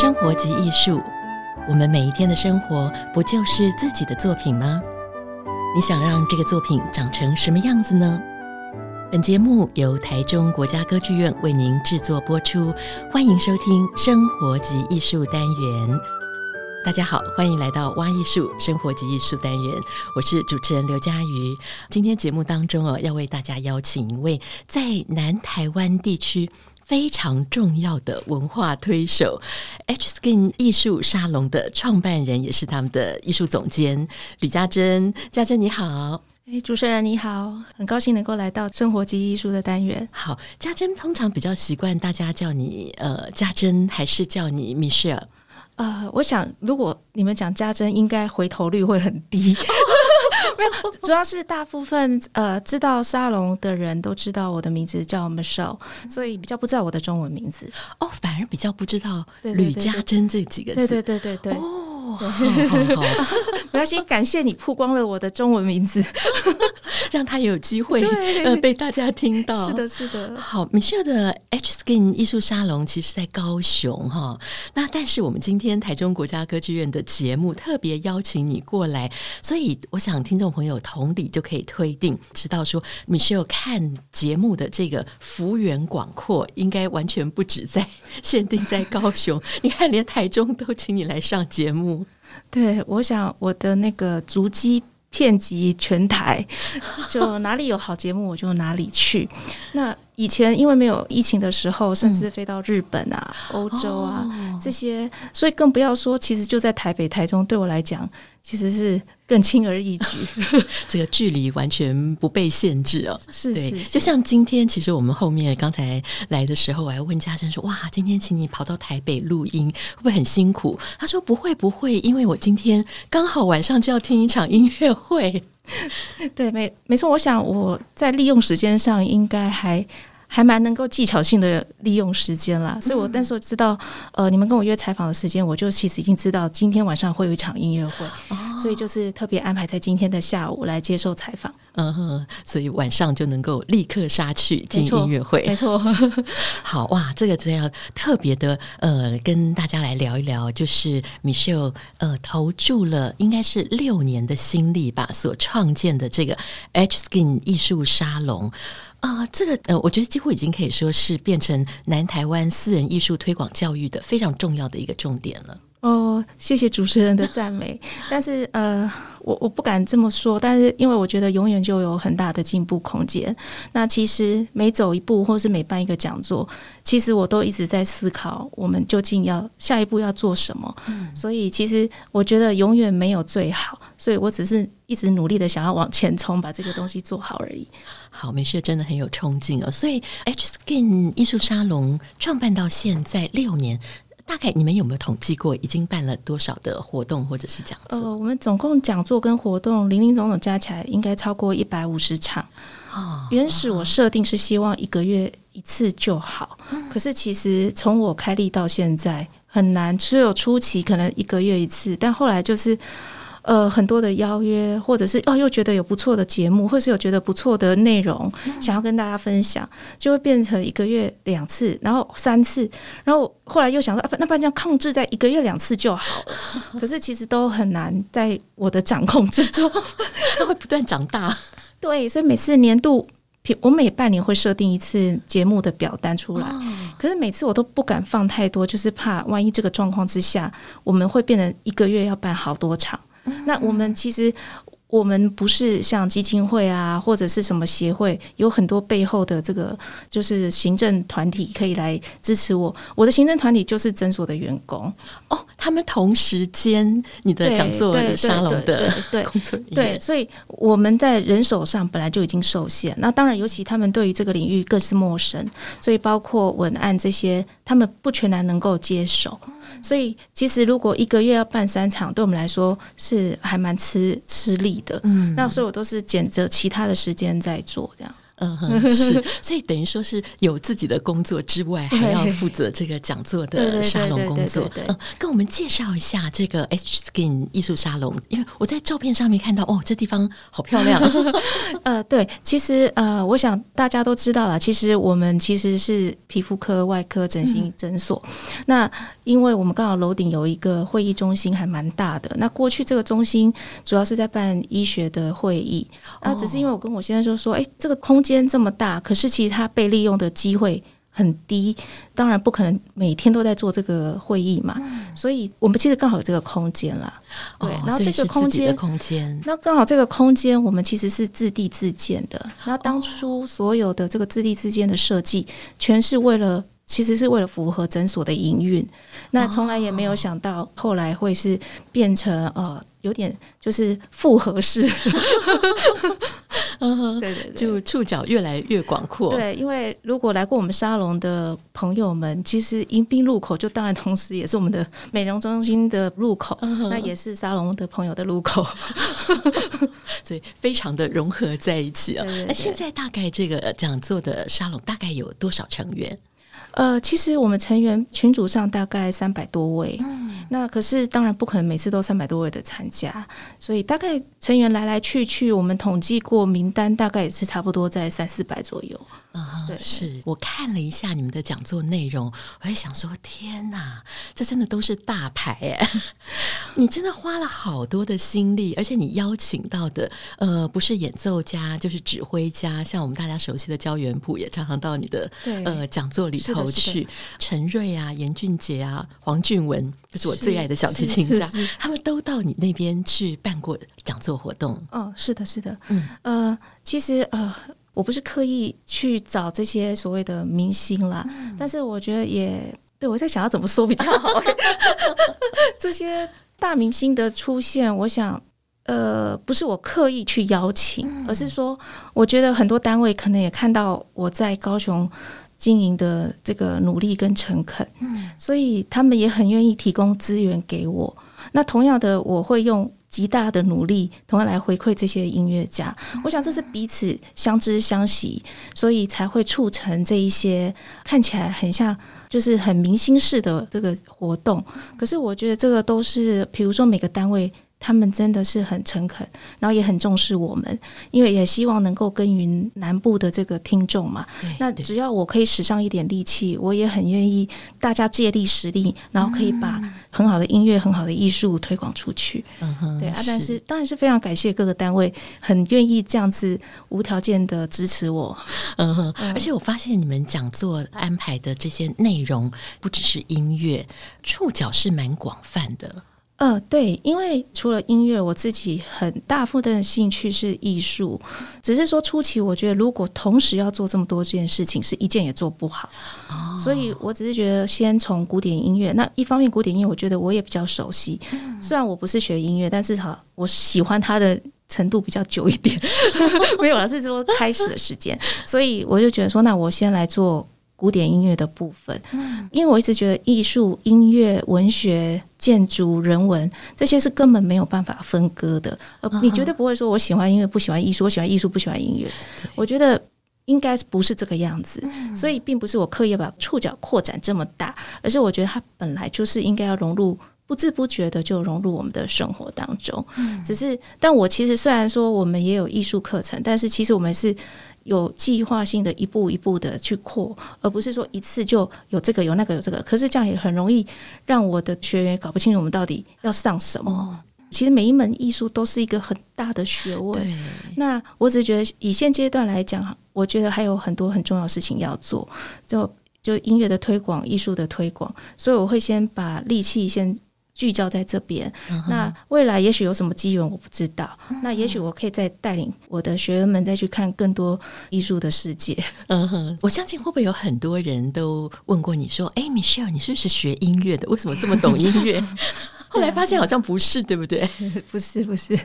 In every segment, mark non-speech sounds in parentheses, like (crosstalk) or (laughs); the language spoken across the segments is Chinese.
生活即艺术，我们每一天的生活不就是自己的作品吗？你想让这个作品长成什么样子呢？本节目由台中国家歌剧院为您制作播出，欢迎收听《生活及艺术》单元。大家好，欢迎来到挖艺术生活及艺术单元，我是主持人刘佳瑜。今天节目当中哦，要为大家邀请一位在南台湾地区非常重要的文化推手，H-Skin 艺术沙龙的创办人，也是他们的艺术总监吕家珍。家珍你好，哎，主持人你好，很高兴能够来到生活及艺术的单元。好，家珍通常比较习惯大家叫你呃家珍，还是叫你 Michelle？呃，我想如果你们讲家珍，应该回头率会很低。(laughs) 没有，主要是大部分呃知道沙龙的人都知道我的名字叫 Michelle，所以比较不知道我的中文名字。哦，反而比较不知道吕家珍这几个字。对对对对对。哦好好好，没关系，(laughs) 感谢你曝光了我的中文名字，(laughs) 让他有机会呃被大家听到。是的，是的。好，Michelle 的 H-Skin 艺术沙龙其实在高雄哈，那但是我们今天台中国家歌剧院的节目特别邀请你过来，所以我想听众朋友同理就可以推定，知道说 Michelle 看节目的这个幅员广阔，应该完全不止在限定在高雄，你看连台中都请你来上节目。对，我想我的那个足迹遍及全台，(laughs) 就哪里有好节目我就哪里去。那以前因为没有疫情的时候，甚至飞到日本啊、欧洲啊、哦、这些，所以更不要说，其实就在台北、台中，对我来讲其实是更轻而易举，(laughs) 这个距离完全不被限制哦。是，对，就像今天，其实我们后面刚才来的时候，我还问嘉珍说：“哇，今天请你跑到台北录音，会不会很辛苦？”他说：“不会，不会，因为我今天刚好晚上就要听一场音乐会。(laughs) ”对，没没错，我想我在利用时间上应该还还蛮能够技巧性的利用时间啦，所以我那时候知道，呃，你们跟我约采访的时间，我就其实已经知道今天晚上会有一场音乐会，哦，所以就是特别安排在今天的下午来接受采访。嗯哼，所以晚上就能够立刻杀去进音乐会，没错。没错。(laughs) 好哇，这个真要特别的呃，跟大家来聊一聊，就是 Michelle 呃投注了应该是六年的心力吧，所创建的这个 H-Skin 艺术沙龙啊，这个呃，我觉得几乎已经可以说是变成南台湾私人艺术推广教育的非常重要的一个重点了。哦，谢谢主持人的赞美，但是呃。我我不敢这么说，但是因为我觉得永远就有很大的进步空间。那其实每走一步，或是每办一个讲座，其实我都一直在思考，我们究竟要下一步要做什么。嗯。所以其实我觉得永远没有最好，所以我只是一直努力的想要往前冲，把这个东西做好而已。好，没事真的很有冲劲哦。所以 H-Skin 艺术沙龙创办到现在六年。大概你们有没有统计过，已经办了多少的活动或者是讲座？呃，我们总共讲座跟活动零零总总加起来，应该超过一百五十场。哦，原始我设定是希望一个月一次就好，嗯，可是其实从我开立到现在很难，只有初期可能一个月一次，但后来就是。呃，很多的邀约，或者是哦，又觉得有不错的节目，或是有觉得不错的内容，想要跟大家分享，就会变成一个月两次，然后三次，然后后来又想说，啊，那不然这样控制在一个月两次就好了。(laughs) 可是其实都很难在我的掌控之中，(laughs) 它会不断长大。对，所以每次年度，我每半年会设定一次节目的表单出来，可是每次我都不敢放太多，就是怕万一这个状况之下，我们会变成一个月要办好多场。那我们其实，我们不是像基金会啊，或者是什么协会，有很多背后的这个就是行政团体可以来支持我。我的行政团体就是诊所的员工哦，他们同时间你的讲座的沙龙的 (laughs) 工作人员。对，所以我们在人手上本来就已经受限。那当然，尤其他们对于这个领域更是陌生，所以包括文案这些，他们不全然能够接手。所以，其实如果一个月要办三场，对我们来说是还蛮吃吃力的。嗯，那所以我都是捡着其他的时间在做这样。嗯哼，是，(laughs) 所以等于说是有自己的工作之外，还要负责这个讲座的沙龙工作。嗯，跟我们介绍一下这个 H Skin 艺术沙龙，因为我在照片上面看到，哦，这地方好漂亮。(laughs) 呃，对，其实呃，我想大家都知道了，其实我们其实是皮肤科、外科、整形诊所。嗯、那因为我们刚好楼顶有一个会议中心，还蛮大的。那过去这个中心主要是在办医学的会议，那只是因为我跟我先生就说，哎，这个空间这么大，可是其实它被利用的机会很低，当然不可能每天都在做这个会议嘛。嗯、所以我们其实刚好有这个空间啦。对，然后这个空间，空间，那刚好这个空间我们其实是自地自建的。那当初所有的这个自地自建的设计，全是为了，其实是为了符合诊所的营运。那从来也没有想到后来会是变成呃。有点就是复合式，嗯，对对对，就触角越来越广阔。对，因为如果来过我们沙龙的朋友们，其实迎宾入口就当然同时也是我们的美容中心的入口，嗯、那也是沙龙的朋友的入口，(laughs) 所以非常的融合在一起啊。那现在大概这个讲座的沙龙大概有多少成员？呃，其实我们成员群组上大概三百多位，嗯，那可是当然不可能每次都三百多位的参加，所以大概成员来来去去，我们统计过名单，大概也是差不多在三四百左右。啊，对，是我看了一下你们的讲座内容，我在想说，天哪，这真的都是大牌哎！(laughs) 你真的花了好多的心力，而且你邀请到的，呃，不是演奏家，就是指挥家，像我们大家熟悉的焦元溥也常常到你的呃讲座里头去，陈瑞啊、严俊杰啊、黄俊文，这是我最爱的小提琴家，他们都到你那边去办过讲座活动。哦，是的，是的，嗯，呃，其实呃。我不是刻意去找这些所谓的明星啦，嗯、但是我觉得也对，我在想要怎么说比较好。(laughs) 这些大明星的出现，我想，呃，不是我刻意去邀请，嗯、而是说，我觉得很多单位可能也看到我在高雄经营的这个努力跟诚恳，嗯，所以他们也很愿意提供资源给我。那同样的，我会用。极大的努力，同样来回馈这些音乐家。我想这是彼此相知相惜，所以才会促成这一些看起来很像就是很明星式的这个活动。可是我觉得这个都是，比如说每个单位。他们真的是很诚恳，然后也很重视我们，因为也希望能够耕耘南部的这个听众嘛。那只要我可以使上一点力气，我也很愿意大家借力使力，然后可以把很好的音乐、很好的艺术推广出去。嗯哼，对啊，但是当然是非常感谢各个单位很愿意这样子无条件的支持我。嗯哼，而且我发现你们讲座安排的这些内容不只是音乐，触角是蛮广泛的。呃，对，因为除了音乐，我自己很大部分的兴趣是艺术。只是说初期，我觉得如果同时要做这么多件事情，是一件也做不好。哦，所以我只是觉得先从古典音乐。那一方面，古典音乐我觉得我也比较熟悉。虽然我不是学音乐，但至少我喜欢它的程度比较久一点。(laughs) 没有了，是说开始的时间。所以我就觉得说，那我先来做。古典音乐的部分，因为我一直觉得艺术、音乐、文学、建筑、人文这些是根本没有办法分割的。呃，你绝对不会说我喜欢音乐不喜欢艺术，我喜欢艺术不喜欢音乐。我觉得应该不是这个样子，所以并不是我刻意把触角扩展这么大，而是我觉得它本来就是应该要融入，不知不觉的就融入我们的生活当中。只是，但我其实虽然说我们也有艺术课程，但是其实我们是。有计划性的一步一步的去扩，而不是说一次就有这个有那个有这个。可是这样也很容易让我的学员搞不清楚我们到底要上什么。哦、其实每一门艺术都是一个很大的学问。那我只是觉得以现阶段来讲，我觉得还有很多很重要的事情要做，就就音乐的推广、艺术的推广。所以我会先把力气先。聚焦在这边，那未来也许有什么机缘，我不知道。那也许我可以再带领我的学员们再去看更多艺术的世界。嗯哼，我相信会不会有很多人都问过你说：“哎，Michelle，你是不是学音乐的？为什么这么懂音乐？” (laughs) 后来发现好像不是，(laughs) 对不对？(laughs) 不是，不是，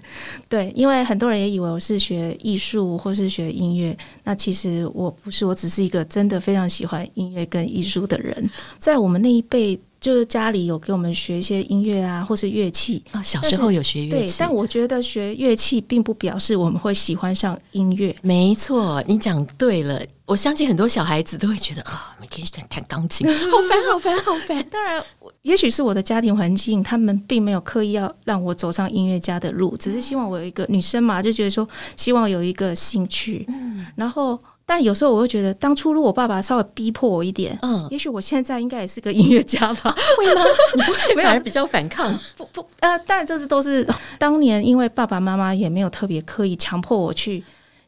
对，因为很多人也以为我是学艺术或是学音乐，那其实我不是，我只是一个真的非常喜欢音乐跟艺术的人，在我们那一辈。就是家里有给我们学一些音乐啊，或是乐器啊、哦。小时候有学乐器，对，但我觉得学乐器并不表示我们会喜欢上音乐。没错，你讲对了。我相信很多小孩子都会觉得啊、哦，每天在弹钢琴，好烦，好烦，好烦。(laughs) 当然，也许是我的家庭环境，他们并没有刻意要让我走上音乐家的路，只是希望我有一个女生嘛，就觉得说希望有一个兴趣。嗯，然后。但有时候我会觉得，当初如果我爸爸稍微逼迫我一点，嗯，也许我现在应该也是个音乐家吧？(laughs) 会吗？(laughs) 你不会反而比较反抗？不不，呃，当然这是都是当年因为爸爸妈妈也没有特别刻意强迫我去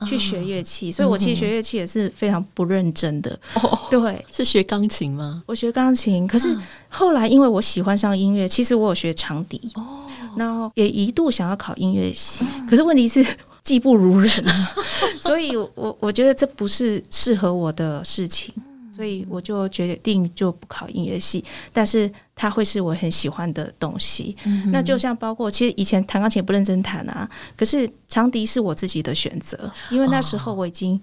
去学乐器，所以我其实学乐器也是非常不认真的。哦，对，是学钢琴吗？我学钢琴，可是后来因为我喜欢上音乐，其实我有学长笛哦，然后也一度想要考音乐系，可是问题是。技不如人，(laughs) 所以我我觉得这不是适合我的事情，所以我就决定就不考音乐系。但是它会是我很喜欢的东西。那就像包括，其实以前弹钢琴也不认真弹啊，可是长笛是我自己的选择，因为那时候我已经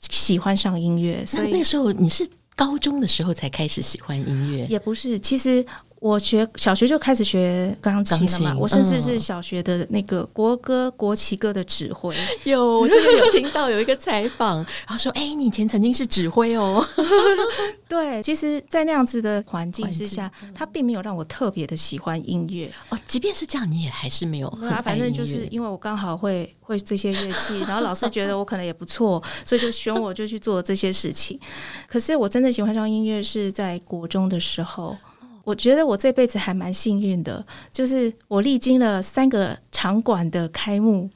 喜欢上音乐。所以那个时候你是高中的时候才开始喜欢音乐？也不是，其实。我学小学就开始学钢琴了嘛，琴我甚至是小学的那个国歌、国旗歌的指挥。有，我真的有听到有一个采访，然后说：“ (laughs) 哎、欸，你以前曾经是指挥哦。(laughs) ”对，其实，在那样子的环境之下，他并没有让我特别的喜欢音乐。哦，即便是这样，你也还是没有很爱音乐。反正就是因为我刚好会会这些乐器，然后老师觉得我可能也不错，(laughs) 所以就选我就去做这些事情。可是我真的喜欢上音乐是在国中的时候。我觉得我这辈子还蛮幸运的，就是我历经了三个场馆的开幕。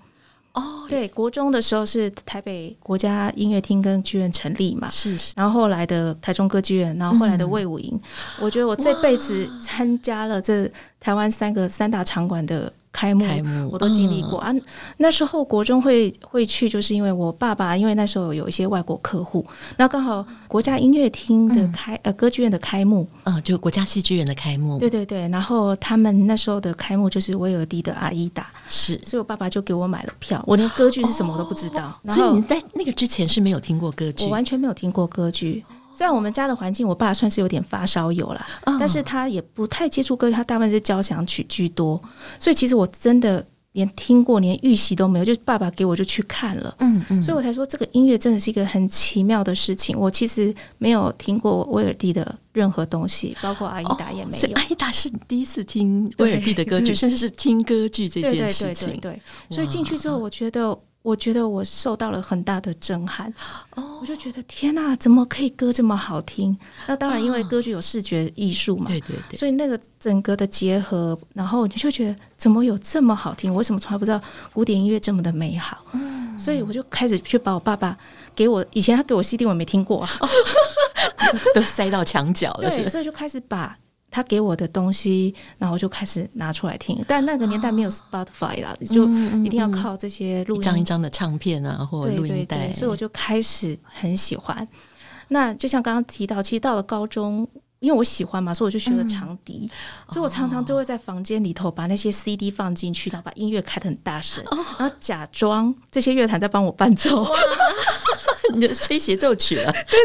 哦，对，国中的时候是台北国家音乐厅跟剧院成立嘛，是是。然后后来的台中歌剧院，然后后来的魏武营，嗯、我觉得我这辈子参加了这台湾三个三大场馆的。开幕，开幕我都经历过、嗯、啊。那时候国中会会去，就是因为我爸爸，因为那时候有一些外国客户，那刚好国家音乐厅的开、嗯、呃歌剧院的开幕，嗯，就国家戏剧院的开幕，对对对。然后他们那时候的开幕就是威尔第的《阿依达》，是，所以我爸爸就给我买了票。我连歌剧是什么我都不知道，哦、然后所以你在那个之前是没有听过歌剧，我完全没有听过歌剧。虽然我们家的环境，我爸算是有点发烧友了，哦、但是他也不太接触歌剧，他大部分是交响曲居多。所以其实我真的连听过、连预习都没有，就爸爸给我就去看了。嗯嗯，所以我才说这个音乐真的是一个很奇妙的事情。我其实没有听过威尔第的任何东西，包括阿依达也没有。哦、所以阿依达是你第一次听威尔第的歌剧，甚至是听歌剧这件事情。对，对，对，对，对，所以进去之后，我觉得。我觉得我受到了很大的震撼，哦，我就觉得天哪，怎么可以歌这么好听？那当然，因为歌剧有视觉艺术嘛，对对对，所以那个整个的结合，然后你就觉得怎么有这么好听？我为什么从来不知道古典音乐这么的美好？嗯，所以我就开始去把我爸爸给我以前他给我 CD 我没听过，(laughs) 都塞到墙角了，对，所以就开始把。他给我的东西，然后我就开始拿出来听。但那个年代没有 Spotify 啦，哦、就一定要靠这些录音，一张一张的唱片啊，或录音带。所以我就开始很喜欢。那就像刚刚提到，其实到了高中，因为我喜欢嘛，所以我就学了长笛。嗯、所以我常常就会在房间里头把那些 CD 放进去，然后把音乐开的很大声，哦、然后假装这些乐团在帮我伴奏。(laughs) 你就吹协奏曲了，(laughs) 对对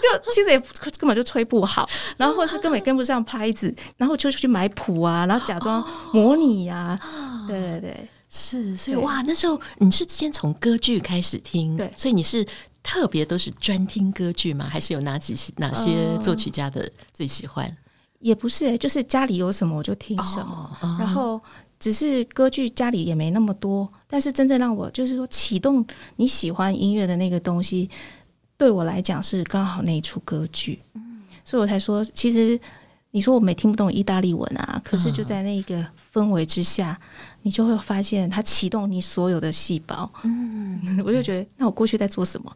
对，就其实也根本就吹不好，然后或者是根本跟不上拍子，然后就去买谱啊，然后假装模拟呀、啊，对对对，是，所以哇，那时候你是先从歌剧开始听，对，所以你是特别都是专听歌剧吗？还是有哪几些哪些作曲家的最喜欢？呃、也不是、欸，就是家里有什么我就听什么，哦、然后。只是歌剧家里也没那么多，但是真正让我就是说启动你喜欢音乐的那个东西，对我来讲是刚好那一出歌剧，嗯，所以我才说，其实你说我没听不懂意大利文啊，可是就在那个氛围之下，你就会发现它启动你所有的细胞，嗯，(laughs) 我就觉得那我过去在做什么？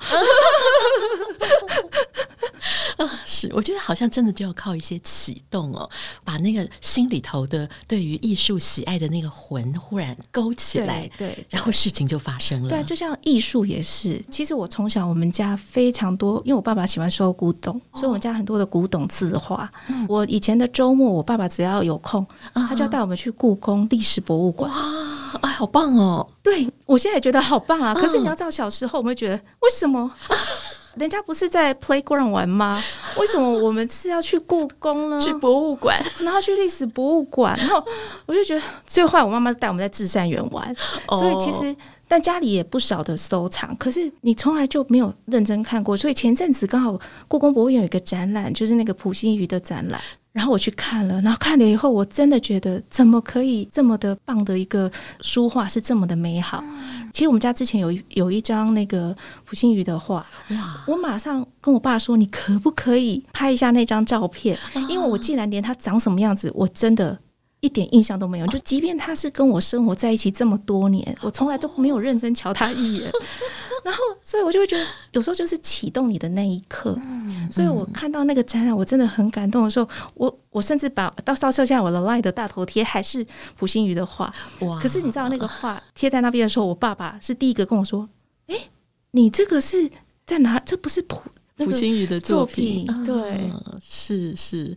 啊，是，我觉得好像真的就要靠一些启动哦，把那个心里头的对于艺术喜爱的那个魂忽然勾起来，对，对，然后事情就发生了。对，就像艺术也是，其实我从小我们家非常多，因为我爸爸喜欢收古董，哦、所以我们家很多的古董字画。嗯、我以前的周末，我爸爸只要有空，嗯、他就要带我们去故宫历史博物馆。哇，哎，好棒哦！对，我现在也觉得好棒啊。嗯、可是你要知道，小时候我们会觉得，为什么？(laughs) 人家不是在 playground 玩吗？为什么我们是要去故宫呢？去博物馆，然后去历史博物馆，然后我就觉得最坏，我妈妈带我们在至善园玩，哦、所以其实但家里也不少的收藏，可是你从来就没有认真看过。所以前阵子刚好故宫博物院有一个展览，就是那个普心畬的展览。然后我去看了，然后看了以后，我真的觉得怎么可以这么的棒的一个书画是这么的美好。嗯、其实我们家之前有一有一张那个普心畬的画，哇！我马上跟我爸说，你可不可以拍一下那张照片？哦、因为我既然连它长什么样子，我真的一点印象都没有。就即便他是跟我生活在一起这么多年，(laughs) 我从来都没有认真瞧他一眼。(laughs) 然后，所以我就会觉得，有时候就是启动你的那一刻。嗯、所以我看到那个展览，我真的很感动的时候，我我甚至把到到设下我的 LINE 的大头贴还是普心宇的画。哇！可是你知道那个画贴在那边的时候，我爸爸是第一个跟我说：“哎，你这个是在哪？这不是溥溥心畬的作品？”作品对、嗯，是是，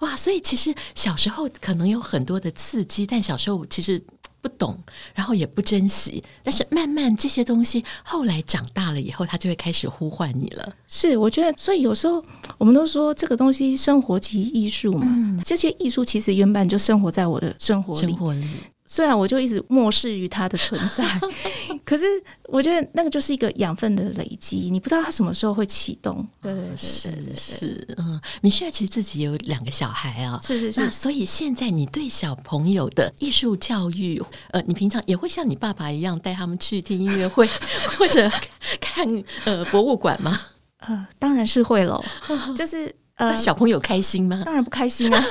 哇！所以其实小时候可能有很多的刺激，但小时候其实。不懂，然后也不珍惜，但是慢慢这些东西后来长大了以后，他就会开始呼唤你了。是，我觉得，所以有时候我们都说这个东西生活即艺术嘛，嗯、这些艺术其实原本就生活在我的生活里。生活里虽然我就一直漠视于它的存在，(laughs) 可是我觉得那个就是一个养分的累积，你不知道它什么时候会启动。(laughs) 对对对，是是，嗯，你现在其实自己有两个小孩啊，是是是，所以现在你对小朋友的艺术教育，呃，你平常也会像你爸爸一样带他们去听音乐会 (laughs) 或者看呃博物馆吗？呃，当然是会喽，就是呃，小朋友开心吗？当然不开心啊，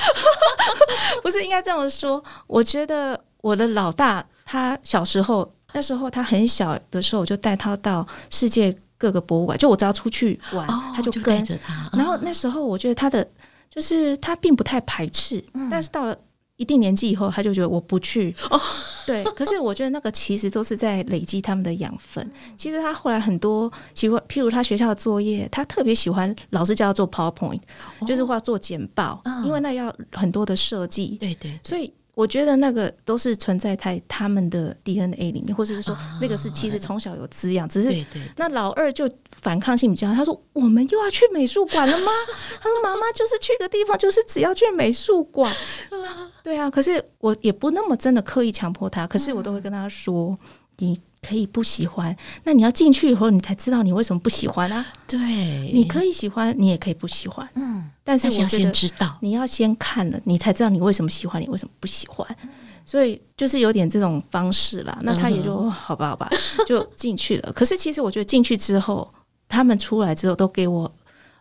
不是应该这么说，我觉得。我的老大，他小时候那时候他很小的时候，我就带他到世界各个博物馆。就我只要出去玩，哦、他就跟着他。然后那时候我觉得他的就是他并不太排斥，嗯、但是到了一定年纪以后，他就觉得我不去。哦、对，可是我觉得那个其实都是在累积他们的养分。其实他后来很多喜欢，譬如他学校的作业，他特别喜欢老师叫他做 PowerPoint，、哦、就是话做简报，嗯、因为那要很多的设计。对，对对，所以。我觉得那个都是存在在他们的 DNA 里面，或者是说那个是其实从小有滋养，只是那老二就反抗性比较，他说我们又要去美术馆了吗？(laughs) 他说妈妈就是去个地方，就是只要去美术馆。(laughs) 对啊，可是我也不那么真的刻意强迫他，可是我都会跟他说你。可以不喜欢，那你要进去以后，你才知道你为什么不喜欢啊？对，你可以喜欢，你也可以不喜欢。嗯，但是我觉得你要先看了，你才知道你为什么喜欢，你为什么不喜欢。所以就是有点这种方式啦。那他也就、嗯、好吧，好吧，(laughs) 就进去了。可是其实我觉得进去之后，他们出来之后都给我，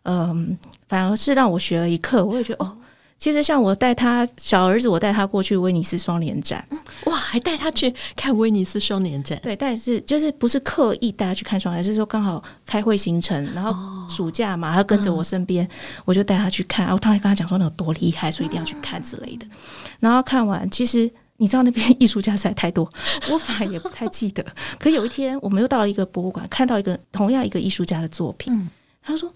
嗯，反而是让我学了一课。我也觉得哦。其实像我带他小儿子，我带他过去威尼斯双年展，哇，还带他去看威尼斯双年展。对，但是就是不是刻意带他去看双年展，是说刚好开会行程，然后暑假嘛，他跟着我身边，嗯、我就带他去看。然后他还跟他讲说那有多厉害，所以一定要去看之类的。然后看完，其实你知道那边艺术家实在太多，(laughs) 我反而也不太记得。可有一天，我们又到了一个博物馆，看到一个同样一个艺术家的作品，嗯、他说。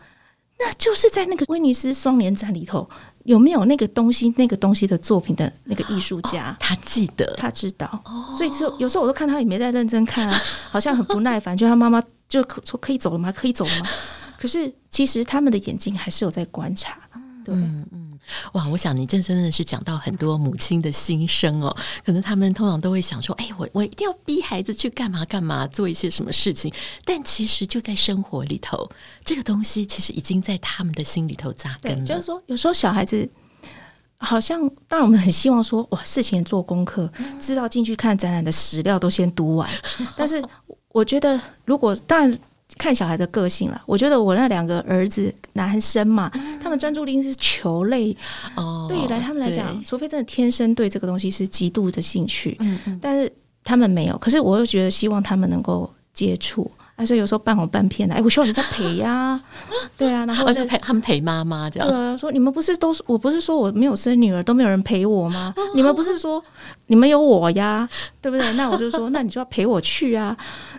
那就是在那个威尼斯双年展里头，有没有那个东西？那个东西的作品的那个艺术家，哦、他记得，他知道。哦、所以就有时候我都看他也没在认真看啊，(laughs) 好像很不耐烦。就他妈妈就说可以走了吗？可以走了吗？可是其实他们的眼睛还是有在观察。对。哇，我想你这真的是讲到很多母亲的心声哦。可能他们通常都会想说：“哎，我我一定要逼孩子去干嘛干嘛，做一些什么事情。”但其实就在生活里头，这个东西其实已经在他们的心里头扎根了。就是说，有时候小孩子好像，当然我们很希望说，哇，事前做功课，知道进去看展览的史料都先读完。(laughs) 但是我觉得，如果当然。看小孩的个性了，我觉得我那两个儿子男生嘛，嗯、他们专注力是球类。哦。对于来他们来讲，除非真的天生对这个东西是极度的兴趣，嗯嗯，但是他们没有。可是我又觉得希望他们能够接触，他说有时候半哄半骗的，哎，我希望人家陪呀、啊，(laughs) 对啊，然后就陪他们陪妈妈这样。对啊，说你们不是都是我不是说我没有生女儿都没有人陪我吗？(laughs) 你们不是说你们有我呀，对不对？那我就说，(laughs) 那你就要陪我去啊，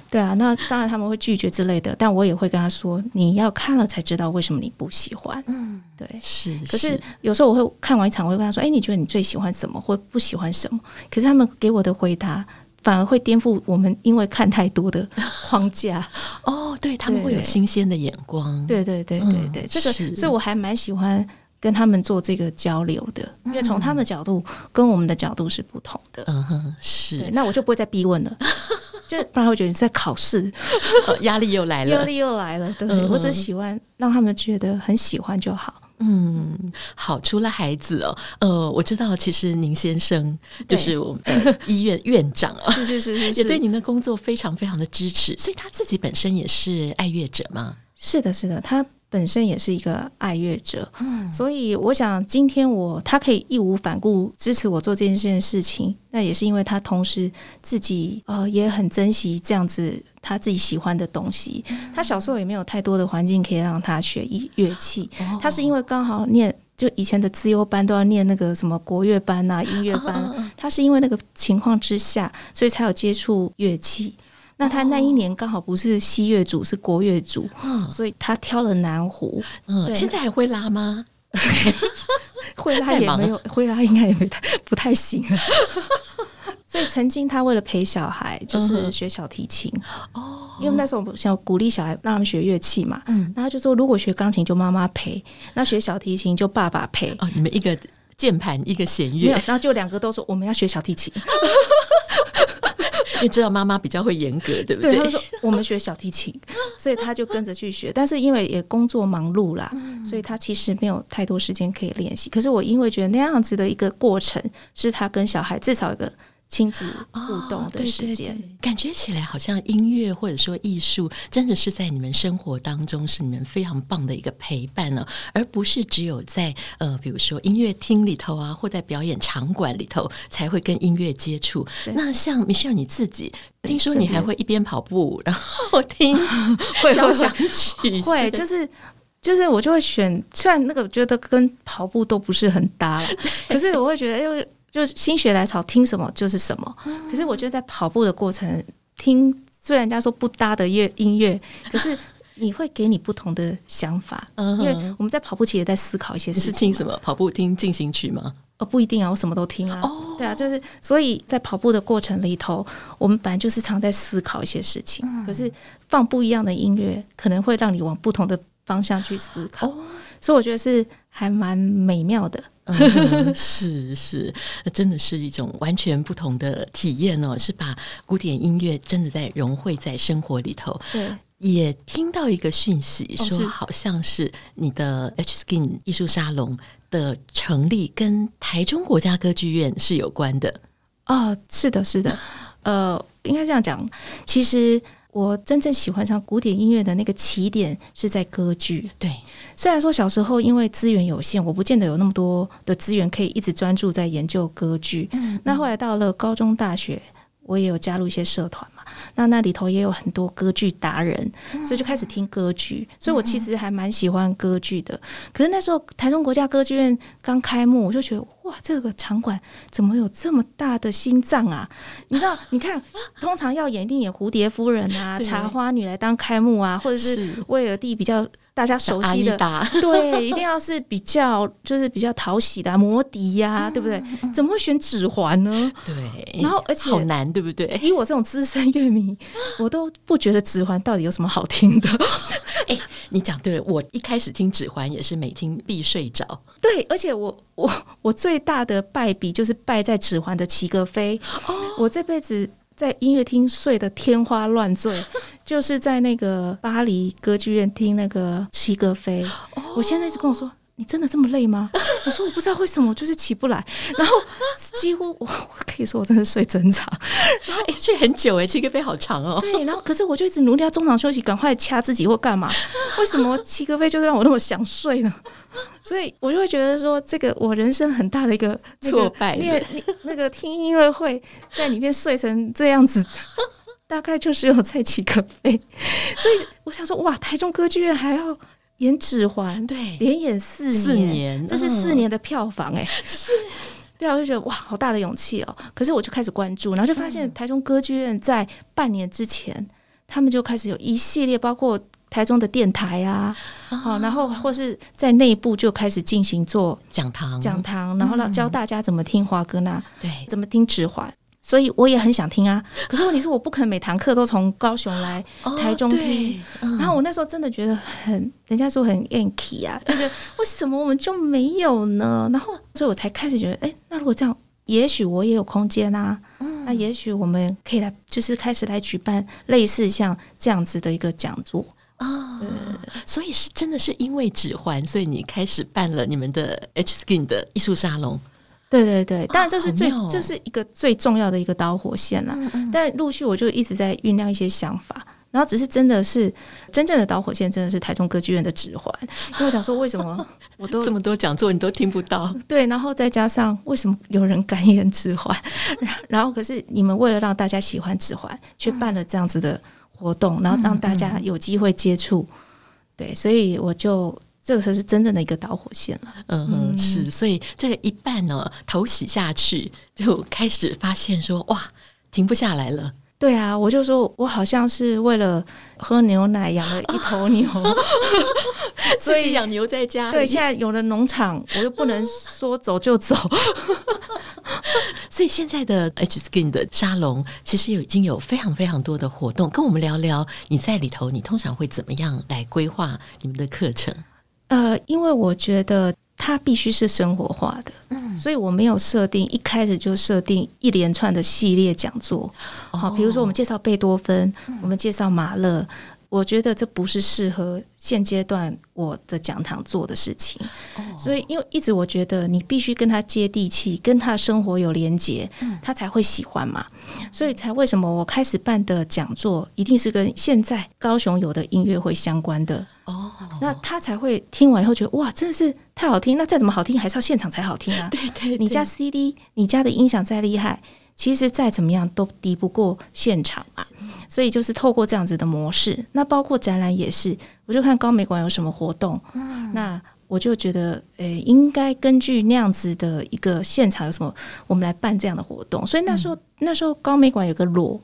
对啊，那当然他们会拒绝之类的，但我也会跟他说，你要看了才知道为什么你不喜欢。嗯，对，是。可是有时候我会看完一场，我会跟他说，哎，你觉得你最喜欢什么或不喜欢什么？可是他们给我的回答。反而会颠覆我们因为看太多的框架。(laughs) 哦，对，他们会有新鲜的眼光，对对对对对，这个，所以我还蛮喜欢跟他们做这个交流的，因为从他们的角度跟我们的角度是不同的，嗯哼，是，那我就不会再逼问了，(laughs) 就不然会觉得你在考试，(laughs) 压力又来了，压力又来了，对，我只喜欢让他们觉得很喜欢就好。嗯，好。除了孩子哦，呃，我知道，其实您先生就是我们的医院院长 (laughs) 啊，是是是是，也对您的工作非常非常的支持。所以他自己本身也是爱乐者吗？是的，是的，他。本身也是一个爱乐者，嗯，所以我想今天我他可以义无反顾支持我做这件事事情，那也是因为他同时自己呃也很珍惜这样子他自己喜欢的东西。他小时候也没有太多的环境可以让他学乐乐器，他是因为刚好念就以前的资优班都要念那个什么国乐班啊、音乐班，他是因为那个情况之下，所以才有接触乐器。那他那一年刚好不是西乐组，是国乐组，嗯，所以他挑了南湖。嗯，现在还会拉吗？(laughs) 会拉也没有，会拉应该也没太不太行了。(laughs) 所以曾经他为了陪小孩，就是学小提琴。哦，因为那时候我们想鼓励小孩让他们学乐器嘛。嗯，然后就说如果学钢琴就妈妈陪，那学小提琴就爸爸陪。哦，你们一个键盘一个弦乐，然后就两个都说我们要学小提琴。(laughs) 因为知道妈妈比较会严格，对不对？对，他就说我们学小提琴，(laughs) 所以他就跟着去学。但是因为也工作忙碌啦，所以他其实没有太多时间可以练习。可是我因为觉得那样子的一个过程，是他跟小孩至少一个。亲子互动的时间，哦，感觉起来好像音乐或者说艺术，真的是在你们生活当中是你们非常棒的一个陪伴呢，而不是只有在呃，比如说音乐厅里头啊，或在表演场馆里头才会跟音乐接触。那像 Michelle 你自己，听说你还会一边跑步，然后 (laughs) 听交响曲，会就是就是我就会选，虽然那个我觉得跟跑步都不是很搭，(laughs) 可是我会觉得因为。就心血来潮，听什么就是什么。可是我觉得在跑步的过程听，虽然人家说不搭的乐音乐，可是你会给你不同的想法。因为我们在跑步期也在思考一些事情。是听什么？跑步听进行曲吗？哦，不一定啊，我什么都听啊。哦，对啊，就是所以在跑步的过程里头，我们本来就是常在思考一些事情。可是放不一样的音乐，可能会让你往不同的方向去思考。所以我觉得是还蛮美妙的。嗯，是是，真的是一种完全不同的体验哦，是把古典音乐真的在融汇在生活里头。对，也听到一个讯息，说好像是你的 H Skin 艺术沙龙的成立跟台中国家歌剧院是有关的。哦，是的，是的，呃，应该这样讲，其实。我真正喜欢上古典音乐的那个起点是在歌剧。对，虽然说小时候因为资源有限，我不见得有那么多的资源可以一直专注在研究歌剧。嗯，那后来到了高中、大学，我也有加入一些社团嘛。那那里头也有很多歌剧达人，所以就开始听歌剧。所以我其实还蛮喜欢歌剧的。可是那时候台中国家歌剧院刚开幕，我就觉得哇，这个场馆怎么有这么大的心脏啊？你知道，(laughs) 你看，通常要演一定演蝴蝶夫人啊、茶花女来当开幕啊，或者是威尔第比较。大家熟悉的，(laughs) 对，一定要是比较就是比较讨喜的、啊、魔笛呀、啊，对不对？怎么会选指环呢？对，然后而且好难，对不对？以我这种资深乐迷，我都不觉得指环到底有什么好听的。(laughs) 哎，你讲对了，我一开始听指环也是每听必睡着。对，而且我我我最大的败笔就是败在指环的齐格飞。哦，我这辈子。在音乐厅睡得天花乱坠，(laughs) 就是在那个巴黎歌剧院听那个齐格飞。我现在一直跟我说：“你真的这么累吗？”我说：“我不知道为什么，我就是起不来。”然后几乎我可以说我真的睡整场，然后睡很久哎，齐格飞好长哦。对，然后可是我就一直努力要中场休息，赶快掐自己或干嘛？为什么七格飞就让我那么想睡呢？(laughs) 所以我就会觉得说，这个我人生很大的一个挫败。那那个听音乐会在里面睡成这样子大概就是有在起可飞。(laughs) 所以我想说，哇，台中歌剧院还要演《指环》，对，连演四年，四年，这是四年的票房，哎，是。对啊，我就觉得哇，好大的勇气哦！可是我就开始关注，然后就发现台中歌剧院在半年之前，嗯、他们就开始有一系列，包括台中的电台啊，好、啊，然后或是在内部就开始进行做讲堂，讲堂，然后让教大家怎么听华格纳，对，怎么听指环。所以我也很想听啊，可是问题是我不可能每堂课都从高雄来台中听。哦嗯、然后我那时候真的觉得很，人家说很 anky 啊，就觉得为什么我们就没有呢？然后所以我才开始觉得，哎，那如果这样，也许我也有空间啊。嗯、那也许我们可以来，就是开始来举办类似像这样子的一个讲座啊。所以是真的是因为指环，所以你开始办了你们的 H Skin 的艺术沙龙。对对对，当然这是最、这是一个最重要的一个导火线了。嗯嗯，但陆续我就一直在酝酿一些想法，然后只是真的是真正的导火线，真的是台中歌剧院的指环。(laughs) 因为我想说，为什么 (laughs) 我都这么多讲座你都听不到？(laughs) 对，然后再加上为什么有人敢演指环？然后可是你们为了让大家喜欢指环，却办了这样子的活动，然后让大家有机会接触。对，所以我就。这个才是真正的一个导火线了。嗯哼，是，所以这个一半呢，头洗下去，就开始发现说，哇，停不下来了。对啊，我就说我好像是为了喝牛奶养了一头牛，(laughs) 所以养牛在家。对，现在有了农场，我又不能说走就走。所以现在的 H Skin 的沙龙，其实有已经有非常非常多的活动，跟我们聊聊你在里头，你通常会怎么样来规划你们的课程？呃，因为我觉得它必须是生活化的，嗯，所以我没有设定一开始就设定一连串的系列讲座，好，哦，比如说我们介绍贝多芬，嗯，我们介绍马勒。我觉得这不是适合现阶段我的讲堂做的事情，所以因为一直我觉得你必须跟他接地气，跟他的生活有连结，他才会喜欢嘛。所以才为什么我开始办的讲座一定是跟现在高雄有的音乐会相关的哦，那他才会听完以后觉得哇，真的是太好听。那再怎么好听，还是要现场才好听啊。(laughs) 对对，你家 CD，你家的音响再厉害。其实再怎么样都敌不过现场嘛，所以就是透过这样子的模式，那包括展览也是，我就看高美馆有什么活动，那我就觉得，诶，应该根据那样子的一个现场有什么，我们来办这样的活动。所以那时候那时候高美馆有个裸，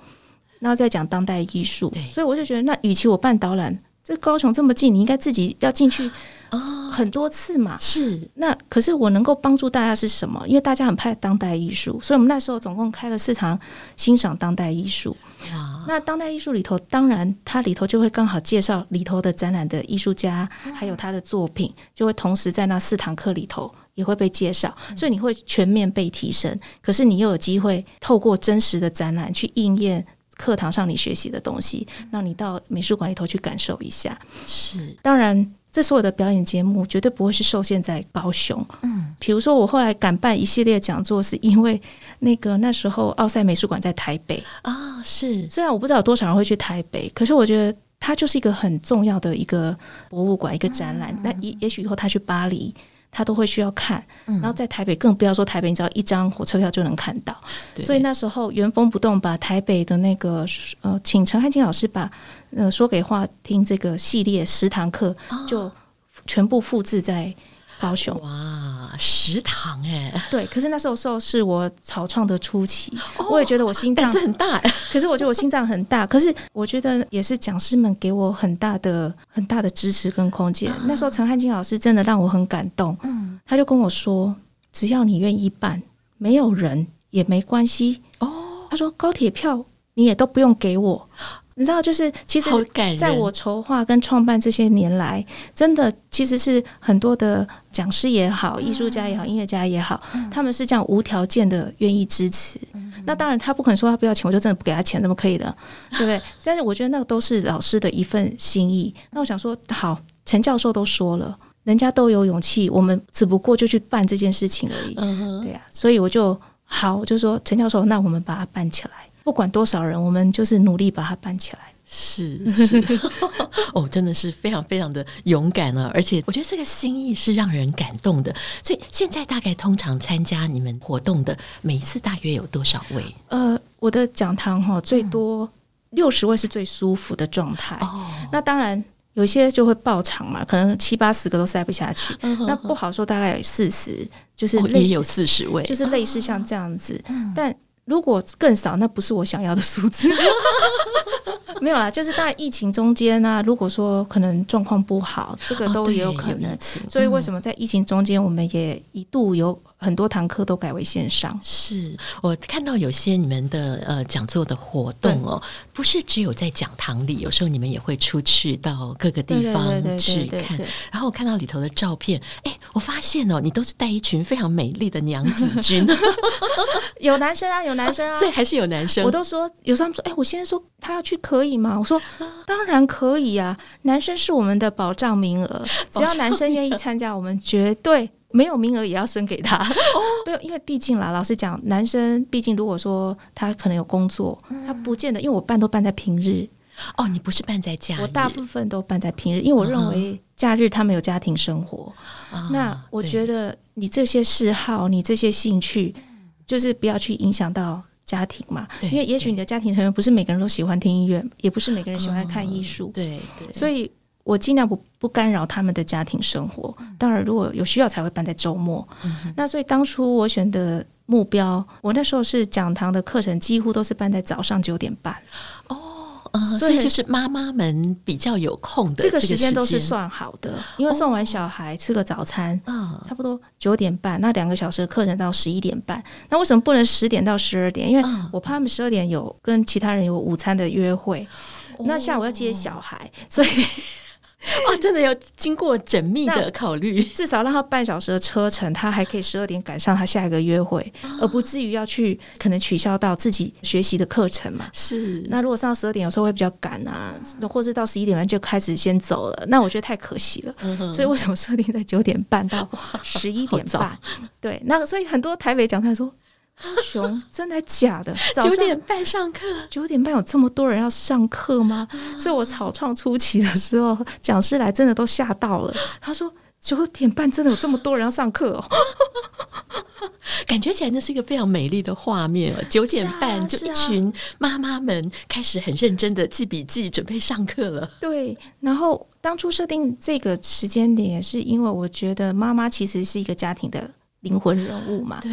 然后在讲当代艺术，所以我就觉得，那与其我办导览，这高雄这么近，你应该自己要进去。哦，很多次嘛，是那可是我能够帮助大家是什么？因为大家很怕当代艺术，所以我们那时候总共开了四场欣赏当代艺术。哇，那当代艺术里头，当然它里头就会刚好介绍里头的展览的艺术家，还有他的作品，就会同时在那四堂课里头也会被介绍，所以你会全面被提升。可是你又有机会透过真实的展览去应验课堂上你学习的东西，让你到美术馆里头去感受一下。是，当然。这所有的表演节目绝对不会是受限在高雄。嗯，比如说我后来敢办一系列讲座，是因为那个那时候奥赛美术馆在台北啊。是，虽然我不知道有多少人会去台北，可是我觉得它就是一个很重要的一个博物馆，一个展览。那也也许以后他去巴黎，他都会需要看。然后在台北更不要说台北，你只要一张火车票就能看到。所以那时候原封不动把台北的那个呃，请陈汉卿老师把。呃，说给话听这个系列十堂课就全部复制在高雄。哇，食堂哎！(laughs) 对，可是那时候时候是我草创的初期，哦、我也觉得我心脏很大。(laughs) 可是我觉得我心脏很大，可是我觉得也是讲师们给我很大的很大的支持跟空间。嗯、那时候陈汉金老师真的让我很感动，嗯，他就跟我说，只要你愿意办，没有人也没关系哦。他说高铁票你也都不用给我。你知道，就是其实在我筹划跟创办这些年来，真的其实是很多的讲师也好，艺术家也好，音乐家也好，他们是这样无条件的愿意支持。那当然，他不肯说他不要钱，我就真的不给他钱，怎么可以的？(laughs) 对不对？但是我觉得那个都是老师的一份心意。那我想说，好，陈教授都说了，人家都有勇气，我们只不过就去办这件事情而已。对呀，所以我就好，我就说陈教授，那我们把它办起来。不管多少人，我们就是努力把它办起来。是是，(laughs) 哦，真的是非常非常的勇敢啊！而且我觉得这个心意是让人感动的。所以现在大概通常参加你们活动的每一次大约有多少位？呃，我的讲堂哈最多六十位是最舒服的状态。哦，那当然有些就会爆场嘛，可能七八十个都塞不下去。嗯、那不好说，大概有四十，就是、哦、也有四十位，就是类似像这样子。哦、但如果更少，那不是我想要的数字。(laughs) (laughs) 没有啦，就是当然疫情中间呢、啊，如果说可能状况不好，这个都也有可能。哦、所以为什么在疫情中间，我们也一度有。很多堂课都改为线上，是我看到有些你们的呃讲座的活动哦，不是只有在讲堂里，有时候你们也会出去到各个地方去看。然后我看到里头的照片，哎，我发现哦，你都是带一群非常美丽的娘子军，(laughs) 有男生啊，有男生啊，(laughs) 所以还是有男生。我都说，有时候他们说，哎，我现在说他要去可以吗？我说 (laughs) 当然可以啊，男生是我们的保障名额，(laughs) 只要男生愿意参加，我们绝对。没有名额也要生给他。哦，(laughs) 没有，因为毕竟啦，老实讲，男生毕竟如果说他可能有工作，他不见得，因为我办都办在平日。哦，你不是办在假日，我大部分都办在平日，因为我认为假日他们有家庭生活，那我觉得你这些嗜好，你这些兴趣，就是不要去影响到家庭嘛，因为也许你的家庭成员不是每个人都喜欢听音乐，也不是每个人喜欢看艺术，对对，所以。我尽量不不干扰他们的家庭生活，当然如果有需要才会办在周末。嗯、那所以当初我选的目标，我那时候是讲堂的课程几乎都是办在早上九点半。哦，呃、所以就是妈妈们比较有空的这个时间都是算好的，因为送完小孩吃个早餐，哦、差不多九点半，那两个小时的课程到十一点半。那为什么不能十点到十二点？因为我怕他们十二点有跟其他人有午餐的约会，哦、那下午要接小孩，所以。哇，(laughs) 真的要经过缜密的考虑，至少让他半小时的车程，他还可以十二点赶上他下一个约会，哦、而不至于要去可能取消到自己学习的课程嘛。是，那如果上到十二点，有时候会比较赶啊，或是到十一点半就开始先走了，那我觉得太可惜了。嗯、所以为什么设定在九点半到十一点半？对，那所以很多台北讲他说。高雄 (laughs) 真的假的？九点半上课，九点半有这么多人要上课吗？所以我草创初期的时候，讲师来真的都吓到了。他说九点半真的有这么多人要上课哦，感觉起来那是一个非常美丽的画面。九点半就一群妈妈们开始很认真的记笔记，准备上课了。对，然后当初设定这个时间点，是因为我觉得妈妈其实是一个家庭的。灵魂人物嘛，对，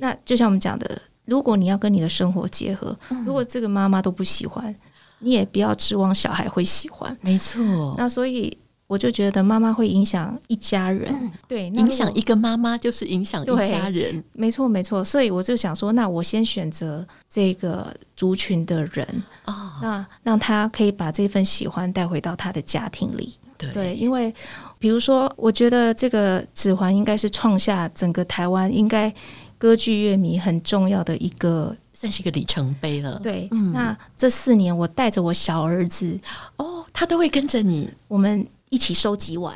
那就像我们讲的，如果你要跟你的生活结合，嗯、如果这个妈妈都不喜欢，你也不要指望小孩会喜欢。没错，那所以我就觉得妈妈会影响一家人，嗯、对，影响一个妈妈就是影响一家人。没错，没错。所以我就想说，那我先选择这个族群的人，哦、那让他可以把这份喜欢带回到他的家庭里。对，对，因为。比如说，我觉得这个指环应该是创下整个台湾应该歌剧乐迷很重要的一个，算是一个里程碑了。对，嗯、那这四年我带着我小儿子，哦，他都会跟着你，我们。一起收集完，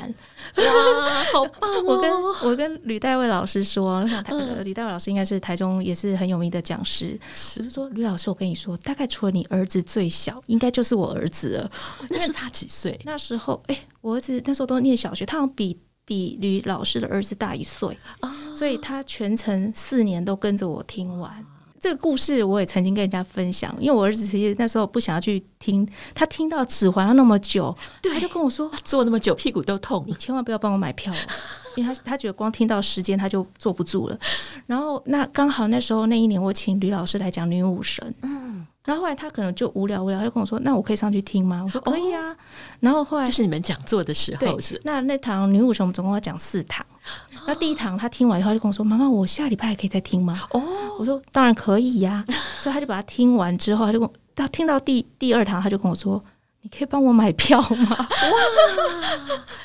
哇，好棒哦！(laughs) 我跟我跟吕代卫老师说，吕代卫老师应该是台中也是很有名的讲师。我就说，吕老师，我跟你说，大概除了你儿子最小，应该就是我儿子了。那是他几岁？那时候，哎，我儿子那时候都念小学，他好像比比吕老师的儿子大一岁，所以他全程四年都跟着我听完。这个故事我也曾经跟人家分享，因为我儿子其实那时候不想要去听，他听到指环要那么久，对他就跟我说坐那么久屁股都痛，你千万不要帮我买票，因为他他觉得光听到时间他就坐不住了。然后那刚好那时候那一年我请吕老师来讲女武神，嗯，然后后来他可能就无聊无聊，他就跟我说：“那我可以上去听吗？”我说：“可以啊。”然后后来就是你们讲座的时候是，那那堂女武神我们总共要讲四堂。那第一堂他听完以后，他就跟我说：“妈妈，我下礼拜还可以再听吗？”哦，我说：“当然可以呀。” (laughs) 所以他就把它听完之后，他就跟我到听到第第二堂，他就跟我说：“你可以帮我买票吗？” (laughs) 哇，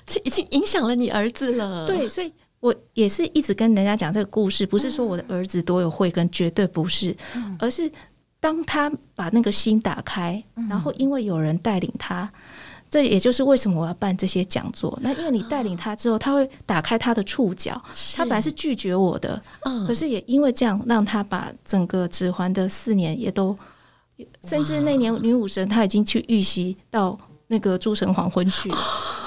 这已经影响了你儿子了。对，所以我也是一直跟人家讲这个故事，不是说我的儿子多有慧根，绝对不是，而是当他把那个心打开，然后因为有人带领他。这也就是为什么我要办这些讲座。那因为你带领他之后，他会打开他的触角。他本来是拒绝我的，可是也因为这样，让他把整个指环的四年也都，甚至那年女武神他已经去预习到那个诸神黄昏去了。(laughs)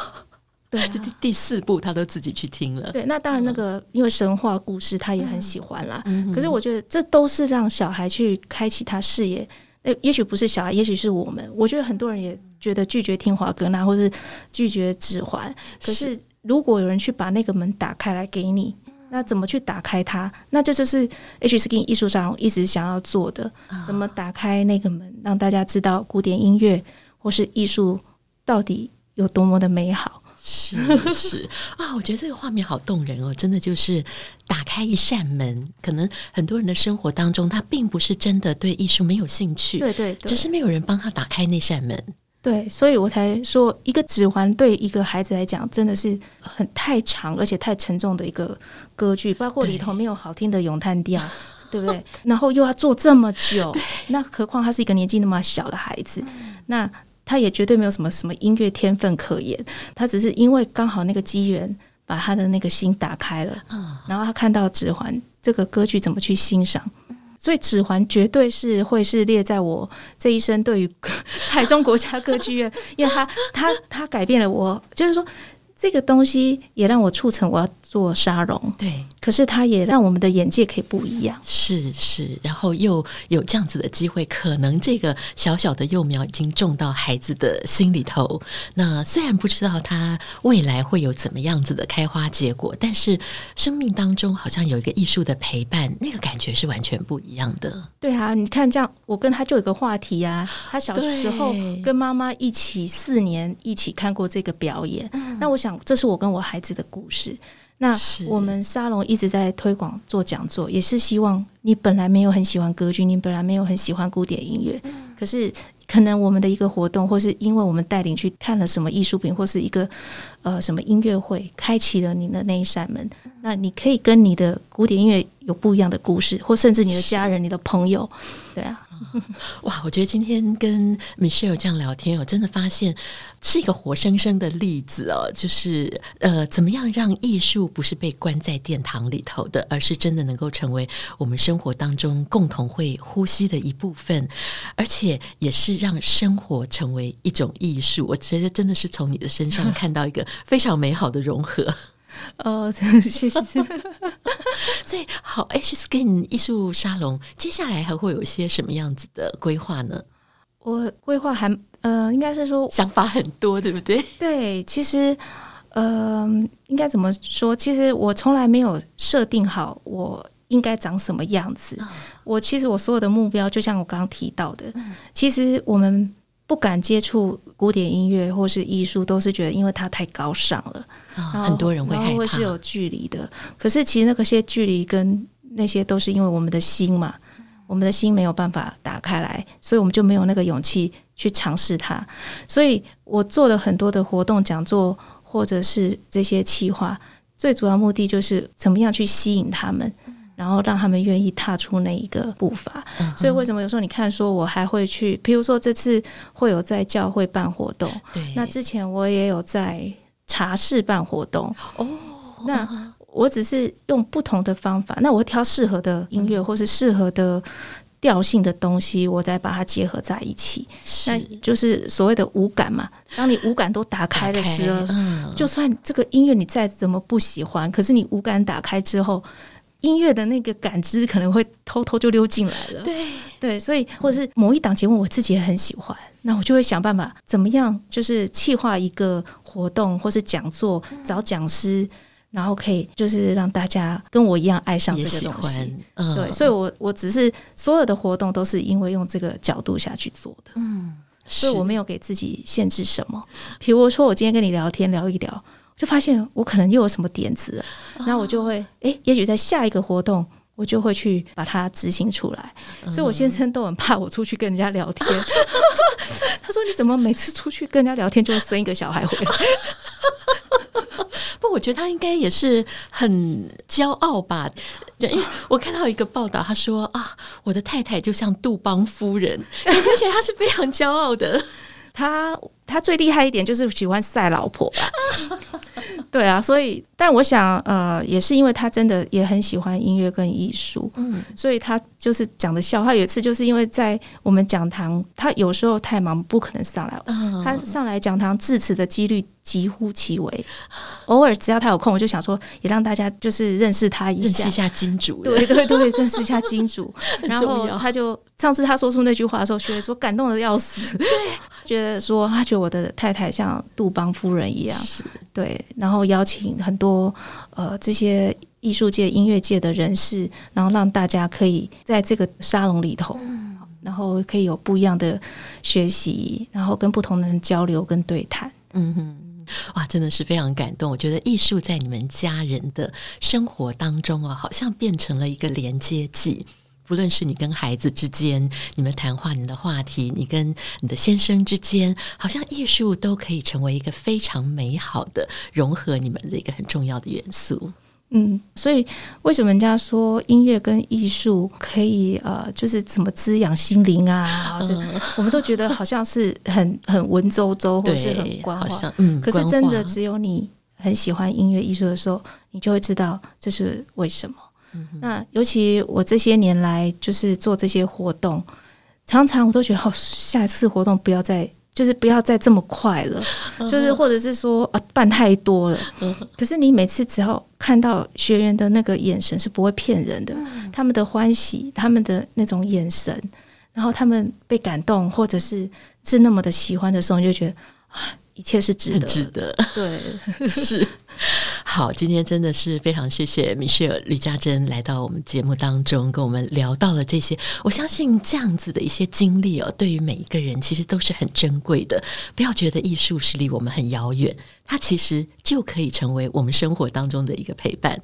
对、(laughs) 啊，第四部他都自己去听了。对，那当然那个因为神话故事他也很喜欢啦。可是我觉得这都是让小孩去开启他视野。诶，也许不是小孩，也许是我们。我觉得很多人也觉得拒绝听华格纳，或是拒绝指环。可是如果有人去把那个门打开来给你，那怎么去打开它？那这就是 H Skin 艺术上一直想要做的，怎么打开那个门，让大家知道古典音乐或是艺术到底有多么的美好。是是 (laughs) 啊，我觉得这个画面好动人哦！真的就是打开一扇门，可能很多人的生活当中，他并不是真的对艺术没有兴趣，对对，对，只是没有人帮他打开那扇门。对，所以我才说，一个指环对一个孩子来讲，真的是很太长而且太沉重的一个歌剧，包括里头没有好听的咏叹调，对，(laughs) 对不对？然后又要做这么久，那何况他是一个年纪那么小的孩子，那。他也绝对没有什么什么音乐天分可言，他只是因为刚好那个机缘把他的那个心打开了，然后他看到《指环》这个歌剧怎么去欣赏，所以《指环》绝对是会是列在我这一生对于台中国家歌剧院，因为他他他改变了我，就是说。这个东西也让我促成我要做沙龙，对。可是它也让我们的眼界可以不一样，是是。然后又有这样子的机会，可能这个小小的幼苗已经种到孩子的心里头。那虽然不知道它未来会有怎么样子的开花结果，但是生命当中好像有一个艺术的陪伴，那个感觉是完全不一样的。对啊，你看这样，我跟他就有个话题啊。他小时候跟妈妈一起四年一起看过这个表演，嗯、那我想。这是我跟我孩子的故事。那我们沙龙一直在推广做讲座，也是希望你本来没有很喜欢歌剧，你本来没有很喜欢古典音乐，可是可能我们的一个活动，或是因为我们带领去看了什么艺术品，或是一个呃什么音乐会，开启了你的那一扇门。那你可以跟你的古典音乐有不一样的故事，或甚至你的家人、你的朋友，对啊。(laughs) 哇，我觉得今天跟 Michelle 这样聊天，我真的发现是一个活生生的例子哦。就是呃，怎么样让艺术不是被关在殿堂里头的，而是真的能够成为我们生活当中共同会呼吸的一部分，而且也是让生活成为一种艺术。我觉得真的是从你的身上看到一个非常美好的融合。哦，真的谢谢。(laughs) 所以好，H Skin 艺术沙龙接下来还会有一些什么样子的规划呢？我规划还呃，应该是说想法很多，对不对？对，其实呃，应该怎么说？其实我从来没有设定好我应该长什么样子。哦、我其实我所有的目标，就像我刚刚提到的，嗯、其实我们。不敢接触古典音乐或是艺术，都是觉得因为它太高尚了，哦、很多人会害怕，会是有距离的。可是其实那个些距离跟那些都是因为我们的心嘛，我们的心没有办法打开来，所以我们就没有那个勇气去尝试它。所以我做了很多的活动、讲座，或者是这些企划，最主要目的就是怎么样去吸引他们。然后让他们愿意踏出那一个步伐，嗯、所以为什么有时候你看，说我还会去，比如说这次会有在教会办活动，对，那之前我也有在茶室办活动，哦，那我只是用不同的方法，那我会挑适合的音乐或是适合的调性的东西，我再把它结合在一起，是。那就是所谓的五感嘛。当你五感都打开的时候，嗯、就算这个音乐你再怎么不喜欢，可是你五感打开之后。音乐的那个感知可能会偷偷就溜进来了，对对，所以或者是某一档节目我自己也很喜欢，那我就会想办法怎么样，就是企划一个活动或是讲座，找讲师，然后可以就是让大家跟我一样爱上这个东西。嗯，对，所以我我只是所有的活动都是因为用这个角度下去做的，嗯，所以我没有给自己限制什么。比如说我今天跟你聊天聊一聊。就发现我可能又有什么点子了，然后我就会诶，也许在下一个活动，我就会去把它执行出来。所以我先生都很怕我出去跟人家聊天，(laughs) 他说：“你怎么每次出去跟人家聊天就会生一个小孩回来？” (laughs) 不，我觉得他应该也是很骄傲吧，因为我看到一个报道，他说啊，我的太太就像杜邦夫人，感觉起来他是非常骄傲的。他他最厉害一点就是喜欢晒老婆吧，(laughs) 对啊，所以但我想呃，也是因为他真的也很喜欢音乐跟艺术，嗯，所以他就是讲的笑话。有一次就是因为在我们讲堂，他有时候太忙不可能上来，他上来讲堂致辞的几率几乎其微，(laughs) 偶尔只要他有空，我就想说也让大家就是认识他一下，认识一下金主，对对对，认识一下金主，(laughs) 然后他就。上次他说出那句话的时候，觉得说感动的要死，对，(laughs) 觉得说他觉得我的太太像杜邦夫人一样，是对，然后邀请很多呃这些艺术界、音乐界的人士，然后让大家可以在这个沙龙里头，嗯、然后可以有不一样的学习，然后跟不同的人交流跟对谈，嗯哼。哇，真的是非常感动。我觉得艺术在你们家人的生活当中啊，好像变成了一个连接剂。不论是你跟孩子之间，你们谈话、你的话题，你跟你的先生之间，好像艺术都可以成为一个非常美好的融合你们的一个很重要的元素。嗯，所以为什么人家说音乐跟艺术可以呃，就是怎么滋养心灵啊？这、嗯、我们都觉得好像是很很文绉绉，或是很官话。嗯，可是真的只有你很喜欢音乐艺术的时候，你就会知道这是为什么。嗯、那尤其我这些年来就是做这些活动，常常我都觉得，好，下一次活动不要再。就是不要再这么快了，就是或者是说啊，办太多了。可是你每次只要看到学员的那个眼神是不会骗人的，他们的欢喜，他们的那种眼神，然后他们被感动，或者是是那么的喜欢的时候，你就觉得啊。一切是值得，值得。(laughs) 对，(laughs) 是。好，今天真的是非常谢谢 Michelle 吕佳珍来到我们节目当中，跟我们聊到了这些。我相信这样子的一些经历哦，对于每一个人其实都是很珍贵的。不要觉得艺术是离我们很遥远，它其实就可以成为我们生活当中的一个陪伴。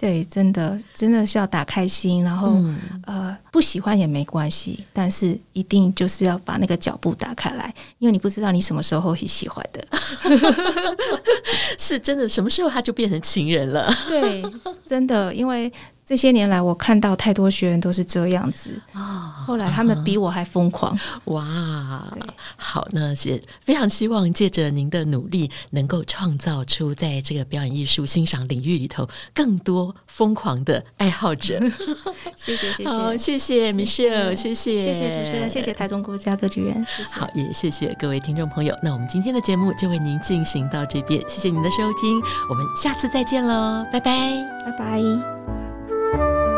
对，真的真的是要打开心，然后、嗯、呃，不喜欢也没关系，但是一定就是要把那个脚步打开来，因为你不知道你什么时候会喜欢的，(laughs) 是真的，什么时候他就变成情人了？对，真的，因为。这些年来，我看到太多学员都是这样子啊。后来他们比我还疯狂。哇，好，那也非常希望借着您的努力，能够创造出在这个表演艺术欣赏领域里头更多疯狂的爱好者。(laughs) (laughs) 谢谢，谢谢，好，谢谢 Michelle，谢谢，谢谢主持人，谢谢台中国家歌剧院，谢谢。好，也谢谢各位听众朋友。那我们今天的节目就为您进行到这边，谢谢您的收听，我们下次再见喽，拜拜，拜拜。thank you